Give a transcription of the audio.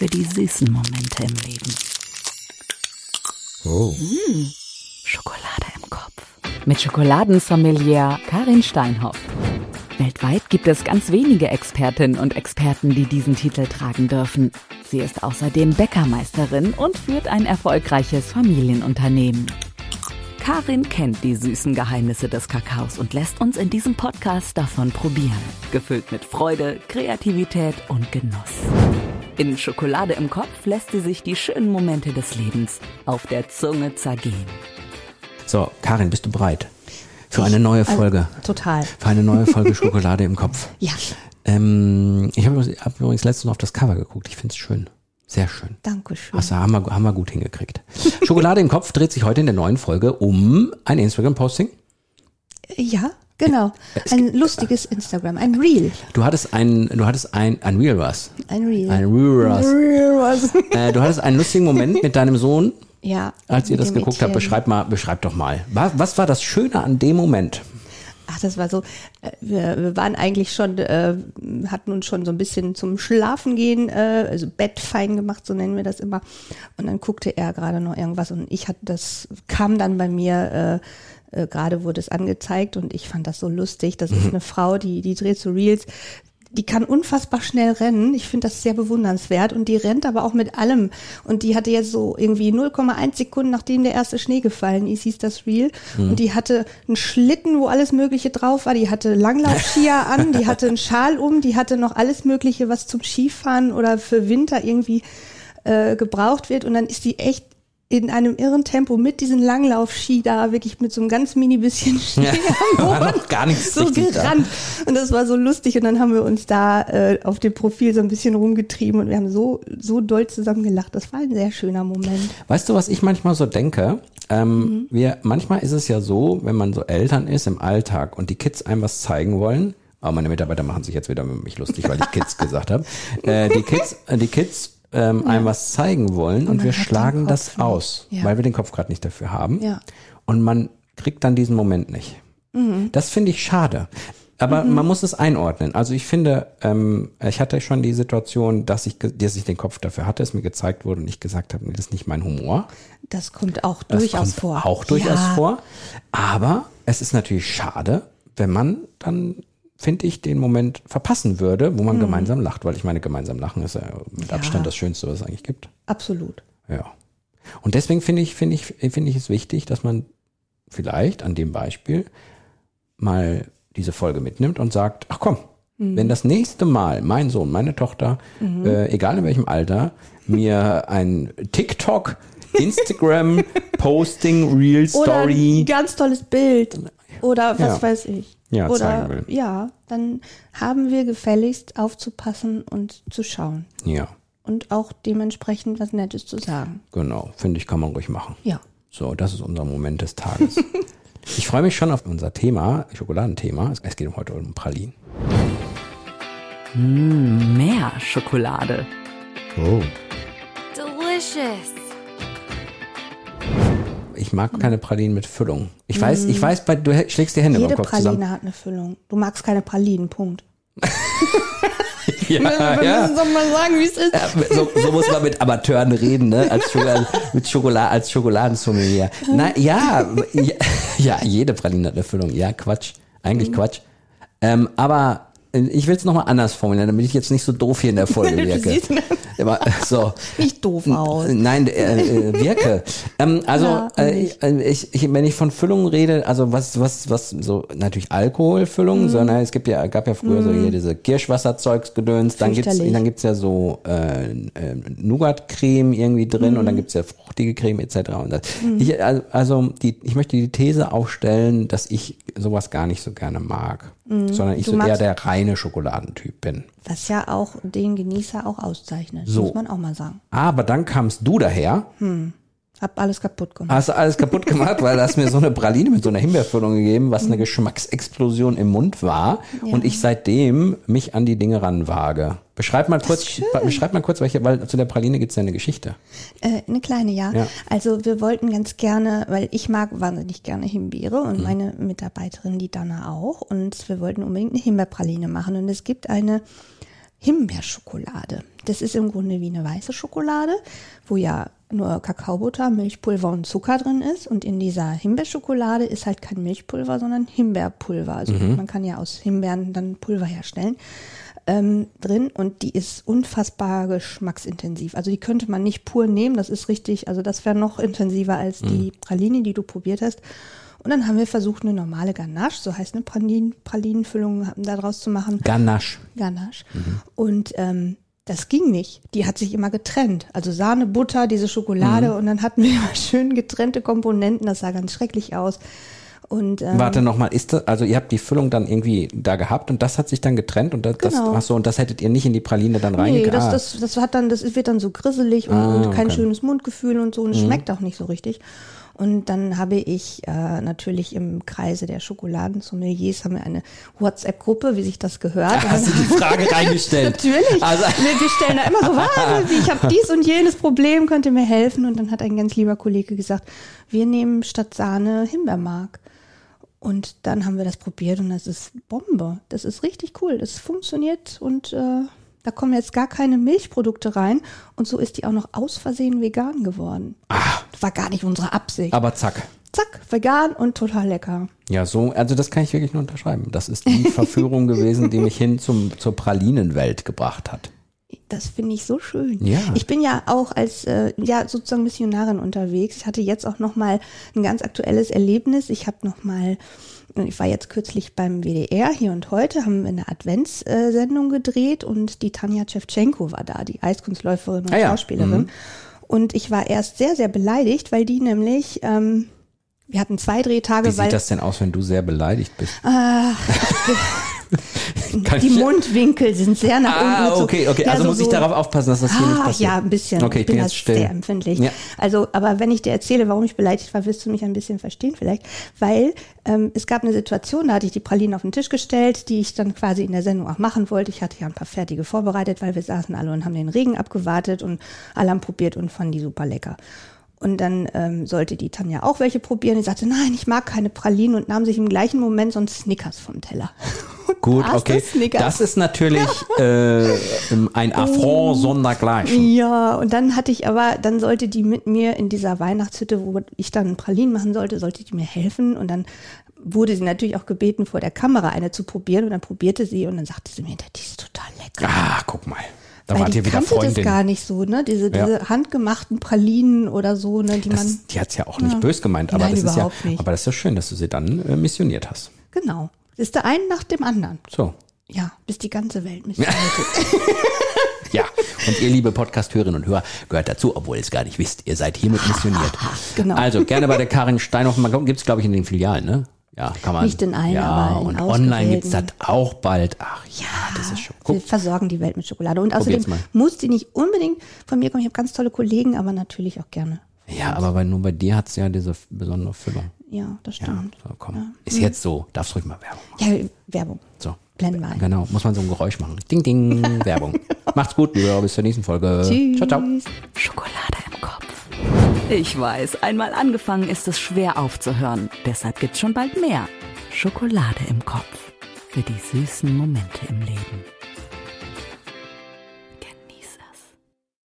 für die süßen Momente im Leben. Oh. Mmh, Schokolade im Kopf. Mit Schokoladensommelier Karin Steinhoff. Weltweit gibt es ganz wenige Expertinnen und Experten, die diesen Titel tragen dürfen. Sie ist außerdem Bäckermeisterin und führt ein erfolgreiches Familienunternehmen. Karin kennt die süßen Geheimnisse des Kakaos und lässt uns in diesem Podcast davon probieren. Gefüllt mit Freude, Kreativität und Genuss. In Schokolade im Kopf lässt sie sich die schönen Momente des Lebens auf der Zunge zergehen. So, Karin, bist du bereit? Für eine neue Also, Folge. total. Für eine neue Folge Schokolade im Kopf. Ja, Ähm, ich habe hab übrigens letztens noch auf das Cover geguckt. Ich finde es schön. Sehr schön. danke schön. Hast du, haben wir, haben wir gut hingekriegt. Schokolade im Kopf dreht sich heute in der neuen Folge um ein Instagram-Posting. Ja, genau. Ein lustiges Instagram, ein Reel. Du hattest ein, du hattest ein, ein Real was. Ein Reel. Ein Real was. Reel was. Äh, du hattest einen lustigen Moment mit deinem Sohn, Ja. als ihr das geguckt habt. Beschreib mal, beschreib doch mal. Was, was war das Schöne an dem Moment? Ach, das war so, äh, wir, wir waren eigentlich schon, äh, hatten uns schon so ein bisschen zum Schlafen gehen, äh, also Bett fein gemacht, so nennen wir das immer. Und dann guckte er gerade noch irgendwas und ich hatte das, kam dann bei mir, äh, äh, gerade wurde es angezeigt und ich fand das so lustig. Das ist eine Frau, die, die dreht so Reels. Die kann unfassbar schnell rennen. Ich finde das sehr bewundernswert. Und die rennt aber auch mit allem. Und die hatte jetzt so irgendwie 0,1 Sekunden, nachdem der erste Schnee gefallen ist, hieß das Reel. Und die hatte einen Schlitten, wo alles Mögliche drauf war. Die hatte Langlaufskier an, die hatte einen Schal um, die hatte noch alles Mögliche, was zum Skifahren oder für Winter irgendwie äh, gebraucht wird. Und dann ist die echt in einem irren Tempo mit diesen Langlaufski da wirklich mit so einem ganz mini bisschen Schnee am War Boden noch gar nichts so richtig da. gerannt. Und das war so lustig. Und dann haben wir uns da äh, auf dem Profil so ein bisschen rumgetrieben und wir haben so, so doll zusammen gelacht. Das war ein sehr schöner Moment. Weißt du, was ich manchmal so denke? Ähm, wir, manchmal ist es ja so, wenn man so Eltern ist im Alltag und die Kids einem was zeigen wollen, aber meine Mitarbeiter machen sich jetzt wieder mit mich lustig, weil ich Kids gesagt habe. Äh, die Kids, die Kids ähm, einem was zeigen wollen und, man wir schlagen das aus, Ja. weil wir den Kopf gerade nicht dafür haben. Ja. Und man kriegt dann diesen Moment nicht. Das finde ich schade. Aber man muss es einordnen. Also ich finde, ähm, ich hatte schon die Situation, dass ich, dass ich den Kopf dafür hatte, es mir gezeigt wurde und ich gesagt habe, nee, das ist nicht mein Humor. Das kommt auch Das durchaus kommt vor. Auch durchaus ja. vor. Aber es ist natürlich schade, wenn man dann, finde ich, den Moment verpassen würde, wo man gemeinsam lacht, weil ich meine, gemeinsam lachen ist ja mit Mhm. Ja. Abstand das Schönste, was es eigentlich gibt. Absolut. Ja. Und deswegen finde ich, finde ich, finde ich es wichtig, dass man vielleicht an dem Beispiel mal diese Folge mitnimmt und sagt, ach komm, wenn das nächste Mal mein Sohn, meine Tochter, äh, egal in welchem Alter, mir ein TikTok, Instagram, Posting, Real Oder ein Story, ganz tolles Bild. Oder was Ja. weiß ich. Ja, Oder, zeigen will. Ja, dann haben wir gefälligst aufzupassen und zu schauen. ja, Und auch dementsprechend was Nettes zu sagen. genau, finde ich, kann man ruhig machen. Ja. So, das ist unser Moment des Tages. ich freue mich schon auf unser Thema, Schokoladenthema. Es geht heute um Pralinen. Mmh, mehr Schokolade. Oh. Delicious. Ich mag keine Pralinen mit Füllung. Ich weiß, ich weiß, bei, du schlägst die Hände Jede beim Kopf Praline zusammen. hat eine Füllung. Du magst keine Pralinen, Punkt. Ja, Wir ja. müssen doch mal sagen, wie es ist. So, so muss man mit Amateuren reden, ne? Als Schokolade, mit Schokolade, als Schokoladensommelier. Na ja, ja, ja, jede Praline hat eine Füllung. Ja, Quatsch. Eigentlich Quatsch. Ähm, aber ich will es nochmal anders formulieren, damit ich jetzt nicht so doof hier in der Folge wirke. so. nicht doof aus. Nein, äh, äh, wirke. ähm, also Ja, äh, nicht. ich, ich, wenn ich von Füllung rede, also was, was, was so natürlich Alkoholfüllung, Mhm. sondern es gibt ja, gab ja früher so hier diese Kirschwasserzeugsgedöns, dann gibt's, Fürchterlich. dann gibt's ja so äh, äh, Nougat-Creme irgendwie drin und dann Mhm. gibt's ja fruchtige Creme etc. Und das, ich, also, die, ich möchte die These aufstellen, dass ich sowas gar nicht so gerne mag, sondern ich Mhm. Du so eher der reine Schokoladentyp bin. Was ja auch den Genießer auch auszeichnet, So. muss man auch mal sagen. Aber dann kamst du daher Hab alles kaputt gemacht. Hast du alles kaputt gemacht, weil du hast mir so eine Praline mit so einer Himbeerfüllung gegeben, was eine Geschmacksexplosion im Mund war und ich seitdem mich an die Dinge ranwage. Beschreib mal kurz, beschreib mal kurz, welche, weil zu der Praline gibt's ja eine Geschichte. Äh, eine kleine, ja. Ja. Also wir wollten ganz gerne, weil ich mag wahnsinnig gerne Himbeere Mhm. und meine Mitarbeiterin, die Dana auch. Und wir wollten unbedingt eine Himbeerpraline machen. Und es gibt eine Himbeerschokolade. Das ist im Grunde wie eine weiße Schokolade, wo ja nur Kakaobutter, Milchpulver und Zucker drin ist. Und in dieser Himbeerschokolade ist halt kein Milchpulver, sondern Himbeerpulver. Also man kann ja aus Himbeeren dann Pulver herstellen ähm, drin und die ist unfassbar geschmacksintensiv. Also die könnte man nicht pur nehmen, das ist richtig, also das wäre noch intensiver als die Praline, die du probiert hast. Und dann haben wir versucht, eine normale Ganache, so heißt eine Pralinen, Pralinenfüllung daraus zu machen. Ganache. Ganache. Und ähm, das ging nicht. Die hat sich immer getrennt. Also Sahne, Butter, diese Schokolade und dann hatten wir immer schön getrennte Komponenten. Das sah ganz schrecklich aus. Und ähm, Warte nochmal, ist das, also ihr habt die Füllung dann irgendwie da gehabt und das hat sich dann getrennt und das, Genau. das ach so, und das hättet ihr nicht in die Praline dann Nee, reingekriegt? das, Ah, das, das hat dann, das wird dann so grisselig und, Ah, und kein okay. Mhm. schönes Mundgefühl und so und es schmeckt auch nicht so richtig. Und dann habe ich äh, natürlich im Kreise der Schokoladensommeliers haben wir eine WhatsApp-Gruppe, wie sich das gehört. Und Hast du die Frage reingestellt? Natürlich. Also, wir, wir stellen da immer so, was, ich habe dies und jenes Problem, könnt ihr mir helfen? Und dann hat ein ganz lieber Kollege gesagt, wir nehmen statt Sahne Himbeermark. Und dann haben wir das probiert und das ist Bombe. Das ist richtig cool. Das funktioniert und äh, da kommen jetzt gar keine Milchprodukte rein. Und so ist die auch noch aus Versehen vegan geworden. Das war gar nicht unsere Absicht. aber zack. Zack, vegan und total lecker. Ja, so, also das kann ich wirklich nur unterschreiben. Das ist die Verführung gewesen, die mich hin zum, zur Pralinenwelt gebracht hat. Das finde ich so schön. Ja. Ich bin ja auch als äh, ja sozusagen Missionarin unterwegs. Ich hatte jetzt auch noch mal ein ganz aktuelles Erlebnis. Ich habe noch mal ich war jetzt kürzlich beim WDR hier und heute, haben wir eine Adventssendung gedreht und die Tanja Tschewtschenko war da, die Eiskunstläuferin und Ah ja. Schauspielerin. Und ich war erst sehr, sehr beleidigt, weil die nämlich, ähm, wir hatten zwei Drehtage, Wie sieht das denn aus, wenn du sehr beleidigt bist? Kann die Mundwinkel sind sehr nach unten Ah, okay, okay. Ja, Also so- muss ich so- darauf aufpassen, dass das hier nicht Ah, passiert. ja, ein bisschen. Okay, ich bin da jetzt still. sehr empfindlich. Ja. Also, aber wenn ich dir erzähle, warum ich beleidigt war, wirst du mich ein bisschen verstehen vielleicht. Weil ähm, es gab eine Situation, da hatte ich die Pralinen auf den Tisch gestellt, die ich dann quasi in der Sendung auch machen wollte. Ich hatte ja ein paar fertige vorbereitet, weil wir saßen alle und haben den Regen abgewartet und alle haben probiert und fanden die super lecker. Und dann ähm, sollte die Tanja auch welche probieren. Die sagte, nein, ich mag keine Pralinen und nahm sich im gleichen Moment so ein Snickers vom Teller. Gut, aß okay. das ist natürlich äh, ein Affront sondergleichen. Ja, und dann hatte ich aber, dann sollte die mit mir in dieser Weihnachtshütte, wo ich dann Pralinen machen sollte, sollte die mir helfen. Und dann wurde sie natürlich auch gebeten, vor der Kamera eine zu probieren. Und dann probierte sie und dann sagte sie mir, die ist total lecker. Ah, guck mal. Da Weil wart ihr wieder kannte das Freundin. gar nicht so, ne? Diese, Ja. diese handgemachten Pralinen oder so, ne? Die man, Das, die hat's ja auch nicht bös gemeint, aber Nein, das ist ja, nicht. aber das ist ja schön, dass du sie dann äh, missioniert hast. genau. Das ist der einen nach dem anderen. So. Ja, bis die ganze Welt missioniert ist. Ja, und ihr liebe Podcast-Hörerinnen und Hörer gehört dazu, obwohl ihr es gar nicht wisst. Ihr seid hiermit missioniert. Genau. Also gerne bei der Karin Steinhoff. Man gibt's glaube ich, in den Filialen, ne? Ja, kann man. Nicht in allen, ja, aber in und online gibt's das ausgewählten. auch bald. Ach ja, das ist schon. Wir Guck, versorgen die Welt mit Schokolade. Und außerdem muss die nicht unbedingt von mir kommen. Ich habe ganz tolle Kollegen, aber natürlich auch gerne. Ja, aber bei, nur bei dir hat's ja diese besondere Füllung. Ja, das Ja, stimmt. so, komm. Ist jetzt so. Darfst ruhig mal Werbung machen. Ja, Werbung. So. Blenden wir ein. Genau, muss man so ein Geräusch machen. Ding, ding, Werbung. Macht's gut, lieber. Bis zur nächsten Folge. Tschüss. Ciao, ciao. Schokolade im Kopf. Ich weiß, einmal angefangen ist es schwer aufzuhören. Deshalb gibt's schon bald mehr. Schokolade im Kopf. Für die süßen Momente im Leben.